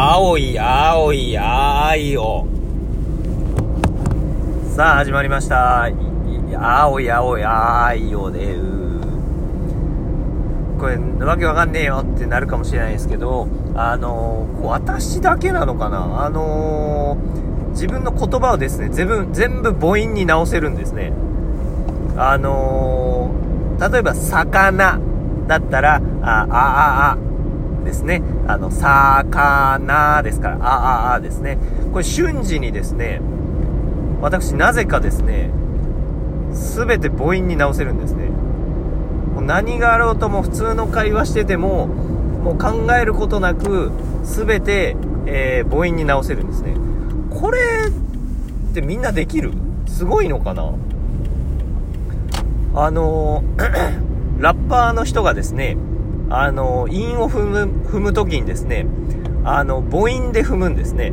青い、青い、あい。さあ、始まりました。青い、青い、あいよでこれ、わけわかんねえよってなるかもしれないですけど、あの、私だけなのかなあの、自分の言葉をですね、全部、全部母音に直せるんですね。あの、例えば、魚だったら、あ、あ、あ、あ、ですね。あの、魚ですから、あ、あ、あですね。これ瞬時にですね、私なぜかですね、すべて母音に直せるんですね。もう何があろうとも普通の会話してても、もう考えることなく、すべて、えー、母音に直せるんですね。これってみんなできる？すごいのかな？あのー、ラッパーの人がですね、あの、韻を踏む、踏むときにですね、あの、母音で踏むんですね。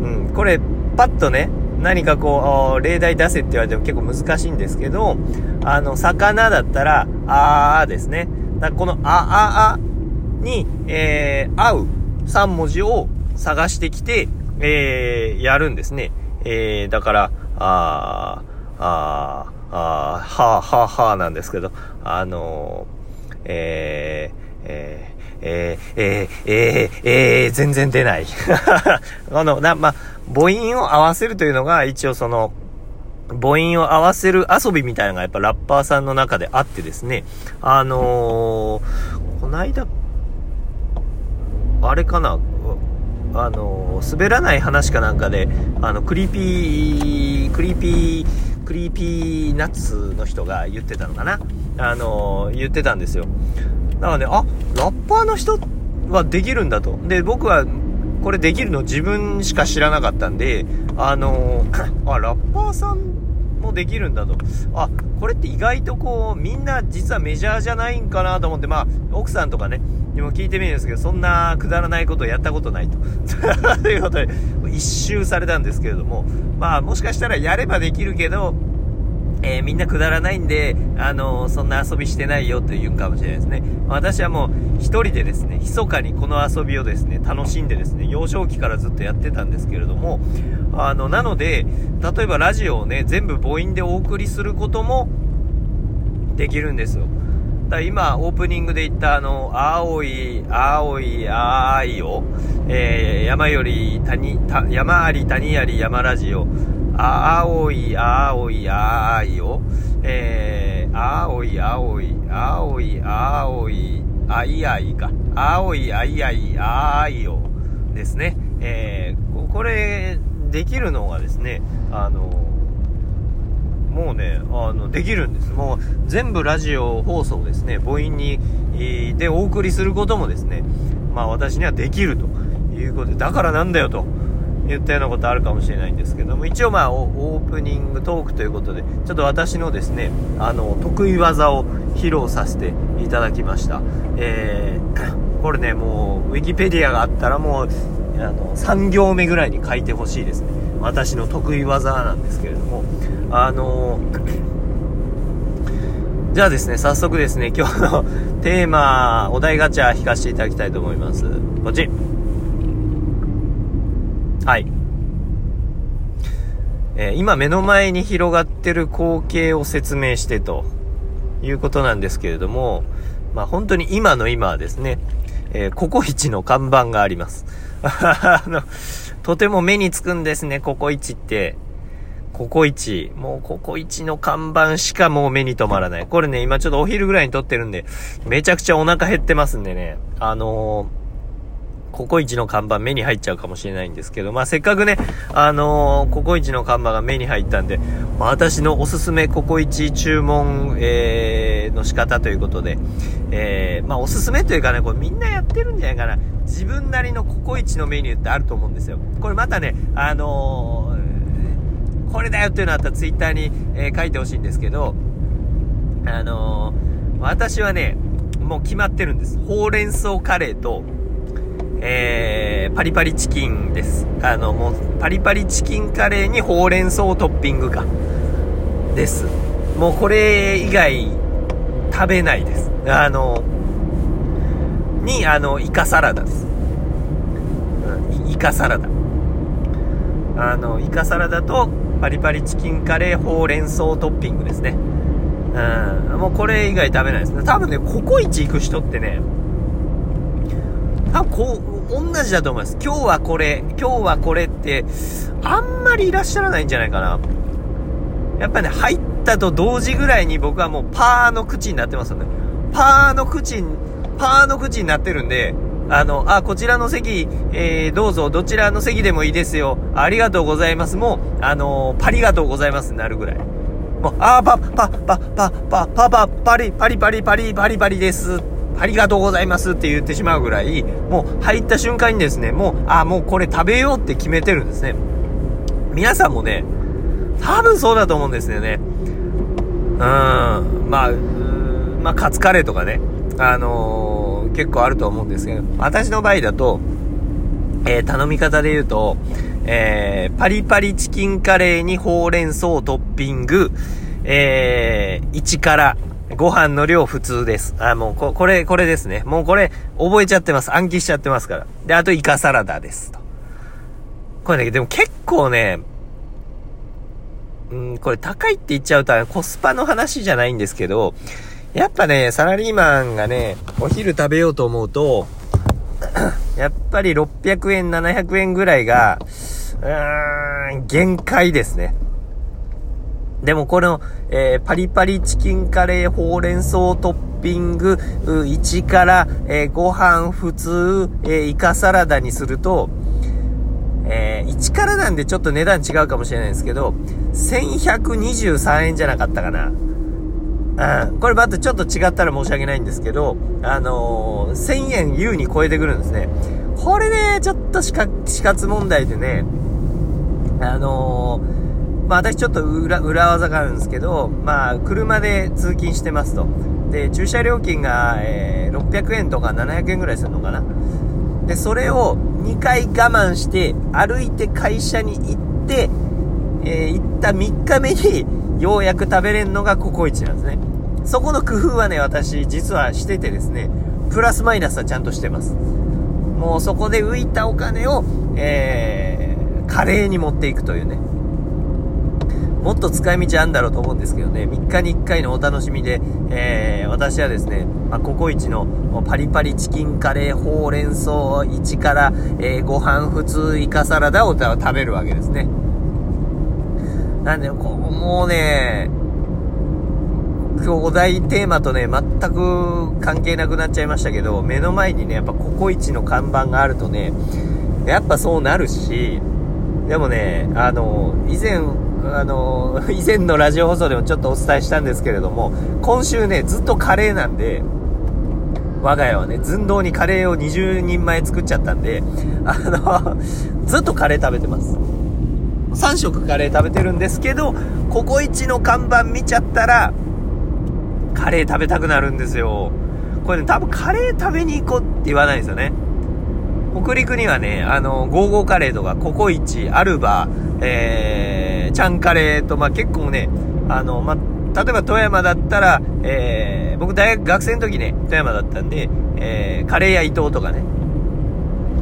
うん、これ、パッとね、何かこう、例題出せって言われても結構難しいんですけど、あの、魚だったら、あーですね。だこの、あ、あ、あに、えー、合う3文字を探してきて、えー、やるんですね。えー、だから、あー、あー、あー、はー、はー、はーなんですけど、あのー、えー、えー、えー、えー、えー、えー、全然出ない。あの、な、ま母音を合わせるというのが、一応その、母音を合わせる遊びみたいなのがやっぱラッパーさんの中であってですね、あのー、こないだ、あれかな、あのー、滑らない話かなんかで、あの、クリーピー、クリーピー、クリーピーナッツの人が言ってたのかな？あのー、言ってたんですよ。だからね、あ、ラッパーの人はできるんだと。で、僕は、これできるの自分しか知らなかったんで、あのー、あ、ラッパーさんもできるんだと。あ、これって意外とこう、みんな実はメジャーじゃないんかなと思って、まあ、奥さんとかね、にも聞いてみるんですけど、そんなくだらないことをやったことないと。ということで、一周されたんですけれども、まあ、もしかしたらやればできるけど、えー、みんなくだらないんで、あのー、そんな遊びしてないよと言うかもしれないですね。私はもう一人でですね、密かにこの遊びをですね、楽しんでですね、幼少期からずっとやってたんですけれども、あの、なので、例えばラジオをね、全部母音でお送りすることもできるんですよ。だ今、オープニングで言ったあの、青い、青い、あいを、えー、山より谷、山あり谷あり山ラジオ、青い、青い、あいを、えー、青い、青い、青い、青い、あいあいか。青い、あいあい、あいをですね。えー、これ、できるのがですね、あの、もうね、あの、できるんです。もう、全部ラジオ放送ですね、母音に、でお送りすることもですね、まあ私にはできるということで、だからなんだよと。言ったようなことあるかもしれないんですけども、一応まあ、オープニングトークということで、ちょっと私のですね、あの、得意技を披露させていただきました。えー、これね、もう、ウィキペディアがあったらもう、あの、3行目ぐらいに書いてほしいですね。私の得意技なんですけれども、あのじゃあですね、早速ですね、今日のテーマ、お題ガチャ引かせていただきたいと思います。こっち。はい。えー、今目の前に広がってる光景を説明してということなんですけれども、まあ本当に今の今はですね、えー、ココイチの看板があります。あの、とても目につくんですね、ココイチって。ココイチ。もうココイチの看板しかもう目に留まらない。これね、今ちょっとお昼ぐらいに撮ってるんで、めちゃくちゃお腹減ってますんでね。あのーココイチの看板目に入っちゃうかもしれないんですけど、まあ、せっかくね、あのー、ココイチの看板が目に入ったんで、まあ、私のおすすめココイチ注文、えー、の仕方ということで、えー、まあ、おすすめというかね、これみんなやってるんじゃないかな。自分なりのココイチのメニューってあると思うんですよ。これまたね、あのー、これだよっていうのあったらツイッターに、えー、書いてほしいんですけど、あの、私はね、もう決まってるんです。ほうれん草カレーと、えー、パリパリチキンです。あの、もう、パリパリチキンカレーにほうれん草トッピングか。です。もうこれ以外、食べないです。あの、に、あの、イカサラダです。イカサラダ。あの、イカサラダとパリパリチキンカレーほうれん草トッピングですね。うん。もうこれ以外食べないですね。多分ね、ココイチ行く人ってね、多分こう、同じだと思います。今日はこれ、今日はこれって、あんまりいらっしゃらないんじゃないかな。やっぱね、入ったと同時ぐらいに僕はもうパーの口になってますよね。パーの口、パーの口になってるんで、あの、あ、こちらの席、えー、どうぞ、どちらの席でもいいですよ。ありがとうございます。もう、あのー、パリがとうございますになるぐらい。もう、あー、パ、パ、パ、パ、パ、パ、パ、パリ、パリパリパリ、パリパリです。ありがとうございますって言ってしまうぐらい、もう入った瞬間にですね、もう、あ、もうこれ食べようって決めてるんですね。皆さんもね、多分そうだと思うんですよね。うん、まあ、まあ、カツカレーとかね、あのー、結構あると思うんですけど、私の場合だと、えー、頼み方で言うと、えー、パリパリチキンカレーにほうれん草トッピング、えー、1から、ご飯の量普通です。あ、もうこ、これ、これですね。もうこれ、覚えちゃってます。暗記しちゃってますから。で、あとイカサラダです。と。これね、でも結構ね、うん、これ高いって言っちゃうとコスパの話じゃないんですけど、やっぱね、サラリーマンがね、お昼食べようと思うと、やっぱり600円、700円ぐらいが、うーん、限界ですね。でもこの、えー、パリパリチキンカレーほうれん草トッピング1から、えー、ご飯普通、えー、イカサラダにすると、えー、1からなんでちょっと値段違うかもしれないんですけど、1123円じゃなかったかな。うん。これまたちょっと違ったら申し訳ないんですけど、あのー、1000円優に超えてくるんですね。これね、ちょっと死活問題でね、あのーまあ私ちょっと裏、裏技があるんですけど、まあ車で通勤してますと。で、駐車料金が、えー、600円とか700円ぐらいするのかな。で、それを2回我慢して歩いて会社に行って、えー、行った3日目にようやく食べれるのがココイチなんですね。そこの工夫はね、私実はしててですね、プラスマイナスはちゃんとしてます。もうそこで浮いたお金を、えー、カレーに持っていくというね。もっと使い道あるんだろうと思うんですけどね、3日に1回のお楽しみで、えー、私はですね、まあ、ココイチのパリパリチキンカレーほうれん草1から、えー、ご飯普通イカサラダを食べるわけですね。なんで、こう、もうね、今日お題テーマとね、全く関係なくなっちゃいましたけど、目の前にね、やっぱココイチの看板があるとね、やっぱそうなるし、でもね、あの、以前、あの、以前のラジオ放送でもちょっとお伝えしたんですけれども、今週ね、ずっとカレーなんで、我が家はね、寸胴にカレーを20人前作っちゃったんで、あの、ずっとカレー食べてます。3食カレー食べてるんですけど、ココイチの看板見ちゃったら、カレー食べたくなるんですよ。これね、多分カレー食べに行こうって言わないですよね。北陸にはね、あの、ゴーゴーカレーとか、ココイチ、アルバ、えー、ちゃんカレーと、まあ、結構ね、あの、まあ、例えば富山だったら、えー、僕大学学生の時ね、富山だったんで、えー、カレー屋伊藤とかね、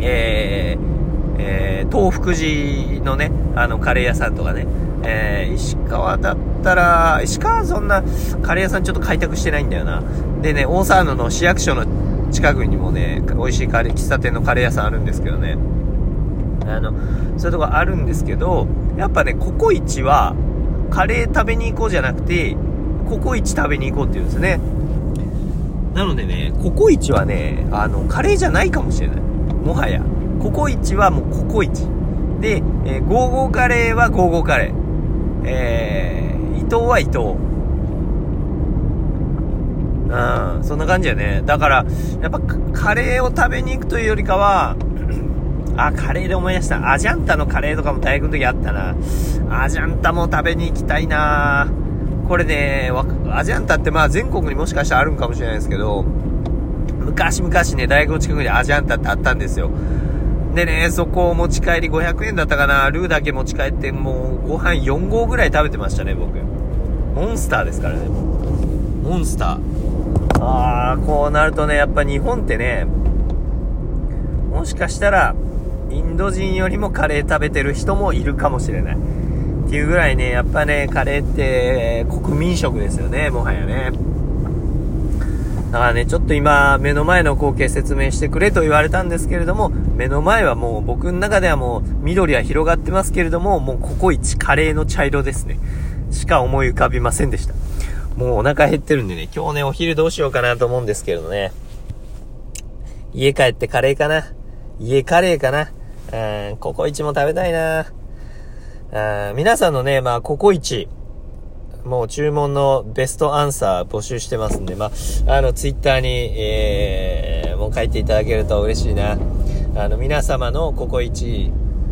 えー、えー、東福寺のね、あの、カレー屋さんとかね、えー、石川だったら、石川そんなカレー屋さんちょっと開拓してないんだよな。でね、大沢野の市役所の近くにもね、美味しいカレー、喫茶店のカレー屋さんあるんですけどね。あの、そういうとこあるんですけど、やっぱね、ココイチは、カレー食べに行こうじゃなくて、ココイチ食べに行こうって言うんですね。なのでね、ココイチはね、あの、カレーじゃないかもしれない。もはや。ココイチはもうココイチ。で、えー、ゴーゴーカレーはゴーゴーカレー。えー、伊藤は伊藤。うん、そんな感じやね。だから、やっぱカレーを食べに行くというよりかは、あ、カレーで思い出した。アジャンタのカレーとかも大学の時あったな。アジャンタも食べに行きたいなこれね、アジャンタってまあ全国にもしかしたらあるんかもしれないですけど、昔々ね、大学の近くにアジャンタってあったんですよ。でね、そこを持ち帰り500円だったかな。ルーだけ持ち帰って、もうご飯4合ぐらい食べてましたね、僕。モンスターですからね、モンスター。ああ、こうなるとね、やっぱ日本ってね、もしかしたら、インド人よりもカレー食べてる人もいるかもしれない。っていうぐらいね、やっぱね、カレーって国民食ですよね、もはやね。だからね、ちょっと今、目の前の光景説明してくれと言われたんですけれども、目の前はもう僕の中ではもう緑は広がってますけれども、もうココイチカレーの茶色ですね。しか思い浮かびませんでした。もうお腹減ってるんでね、今日ね、お昼どうしようかなと思うんですけれどね。家帰ってカレーかな。家カレーかな。うん、ココイチも食べたいな。あ皆さんのね、まあ、ココイチ、もう注文のベストアンサー募集してますんで、まあ、あの、ツイッターに、えー、もう書いていただけると嬉しいな。あの、皆様のココイチ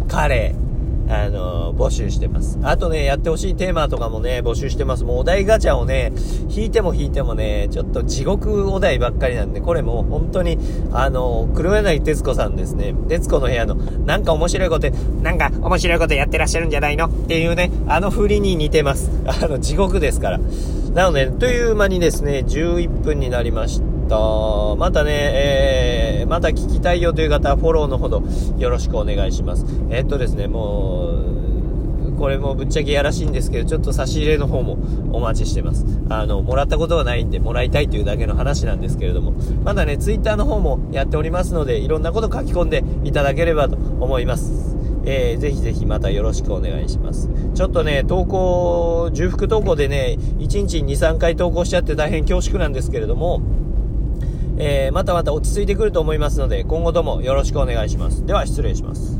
カレー、あの、募集してます。あとね、やってほしいテーマとかもね、募集してます。もうお題ガチャをね、引いても引いてもね、ちょっと地獄お題ばっかりなんで、これもう本当に、あの、黒柳徹子さんですね。徹子の部屋の、なんか面白いこと、なんか面白いことやってらっしゃるんじゃないの？っていうね、あの振りに似てます。あの、地獄ですから。なので、という間にですね、11分になりました。とまたね、えー、また聞きたいよという方はフォローのほどよろしくお願いします。えー、っとですね、もう、これもぶっちゃけやらしいんですけど、ちょっと差し入れの方もお待ちしてます。あの、もらったことはないんで、もらいたいというだけの話なんですけれども、まだね、ツイッターの方もやっておりますので、いろんなこと書き込んでいただければと思います。えー、ぜひぜひまたよろしくお願いします。ちょっとね、投稿、重複投稿でね、1日2、3回投稿しちゃって大変恐縮なんですけれども、えー、またまた落ち着いてくると思いますので、今後ともよろしくお願いします。では、失礼します。